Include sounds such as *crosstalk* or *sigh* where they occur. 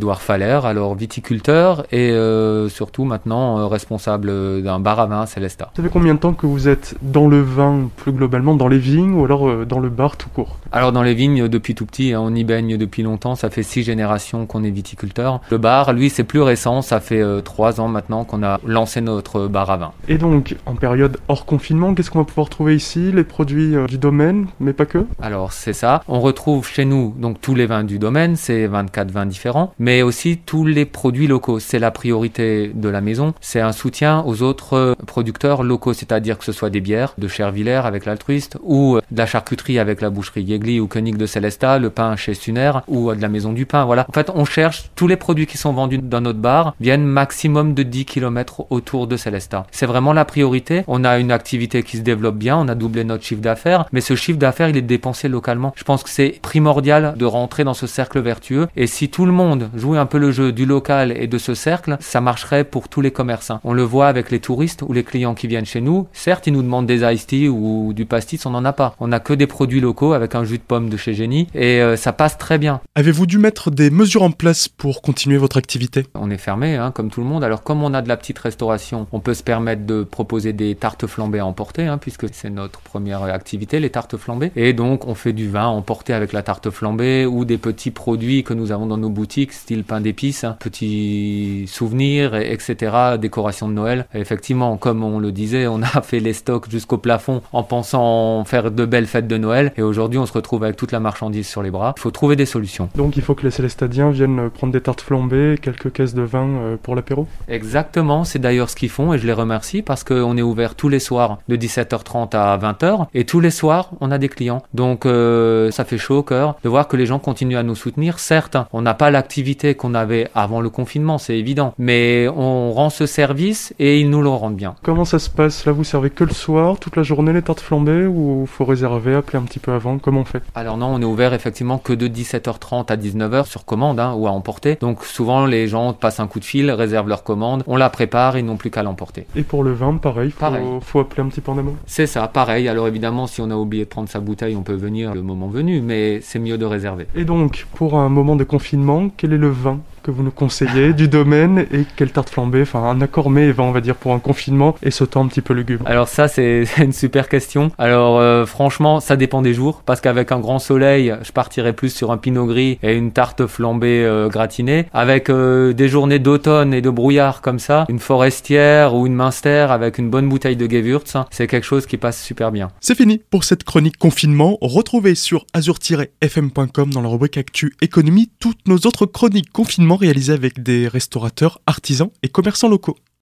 Edouard Faller, alors viticulteur et euh, surtout maintenant euh, responsable d'un bar à vin à Célestat. Ça fait combien de temps que vous êtes dans le vin plus globalement, dans les vignes ou alors euh, dans le bar tout court? Alors dans les vignes depuis tout petit, hein, on y baigne depuis longtemps, ça fait six générations qu'on est viticulteur. Le bar, lui, c'est plus récent, ça fait euh, trois ans maintenant qu'on a lancé notre bar à vin. Et donc, en période hors confinement, qu'est-ce qu'on va pouvoir trouver ici? Les produits euh, du domaine, mais pas que? Alors c'est ça, on retrouve chez nous donc tous les vins du domaine, c'est 24 vins différents, mais aussi tous les produits locaux. C'est la priorité de la maison. C'est un soutien aux autres euh, producteurs locaux, c'est-à-dire que ce soit des bières de Chervillers avec l'altruiste ou euh, de la charcuterie avec la boucherie Yegli ou Koenig de Célestat, le pain chez Suner ou euh, de la maison du pain. Voilà. En fait, on cherche tous les produits qui sont vendus dans notre bar viennent maximum de 10 km autour de Célestat. C'est vraiment la priorité. On a une activité qui se développe bien, on a doublé notre chiffre d'affaires, mais ce chiffre d'affaires, il est dépensé localement. Je pense que c'est primordial de rentrer dans ce cercle vertueux et si tout le monde jouait un peu le jeu du local et de ce cercle, ça marcherait pour tous les commerçants. On le voit avec les touristes ou les clients qui viennent chez nous. Certes, ils nous demandent des iced tea ou du pastis, on n'en a pas. On n'a que des produits locaux avec un jus de pomme de chez Génie et euh, ça passe très bien. Avez-vous dû mettre des mesures en place pour continuer votre activité? On est fermé, hein, comme tout le monde. Alors, comme on a de la petite restauration, on peut se permettre de proposer des tartes flambées à emporter, hein, puisque c'est notre première activité, les tartes flambées. Et donc, on fait du vin emporté avec la tarte flambée ou des petits produits que nous avons dans nos boutiques, style pain d'épices, hein, petits souvenirs, et- etc., décoration de Noël. Et effectivement, comme on le disait, on a fait les stocks jusqu'au plafond en pensant faire de belles fêtes de Noël. Et aujourd'hui, on se retrouve avec toute la marchandise sur les bras. Il faut trouver des solutions. Donc il faut que les Célestadiens viennent prendre des tartes flambées, quelques caisses de vin euh, pour l'apéro? Exactement, c'est d'ailleurs ce qu'ils font et je les remercie parce qu'on est ouvert tous les soirs de 17h30 à 20h et tous les soirs on a des clients. Donc euh, ça fait chaud au cœur de voir que les gens continuent à nous soutenir. Certes, on n'a pas l'activité qu'on avait avant le confinement, c'est évident, mais on rend ce service et ils nous le rendent bien. Comment ça se passe? Là, vous servez que le soir, toute la journée, les tartes flambées ou faut réserver, appeler un petit peu avant? Comment on fait? Alors non, on est ouvert effectivement que de 17h30 à 19h sur commande hein, ou à emporter. Donc souvent les gens passent un coup de fil, réservent leur commande, on la prépare, ils n'ont plus qu'à l'emporter. Et pour le vin, pareil, faut, Pareil. faut appeler un petit peu en amont? C'est ça, pareil. Alors évidemment, si on a oublié de prendre sa bouteille, on peut venir le moment venu, mais c'est mieux de réserver. Et donc, pour un moment de confinement, quel est le vin que vous nous conseillez du domaine et quelle tarte flambée Enfin, un accord vin, on va dire, pour un confinement et ce temps un petit peu lugubre. Alors ça, c'est *laughs* c'est une super question. Alors euh, franchement, ça dépend des jours, parce qu'avec un grand soleil, je partirais plus sur un pinot gris et une tarte flambée euh, gratinée. Avec euh, des journées d'automne et de brouillard comme ça, une forestière ou une minster avec une bonne bouteille de Gewürz, c'est quelque chose qui passe super bien. C'est fini pour cette chronique confinement. Retrouvez sur azur-fm.com dans la rubrique Actu Économie toutes nos autres chroniques confinement réalisées avec des restaurateurs, artisans et commerçants locaux.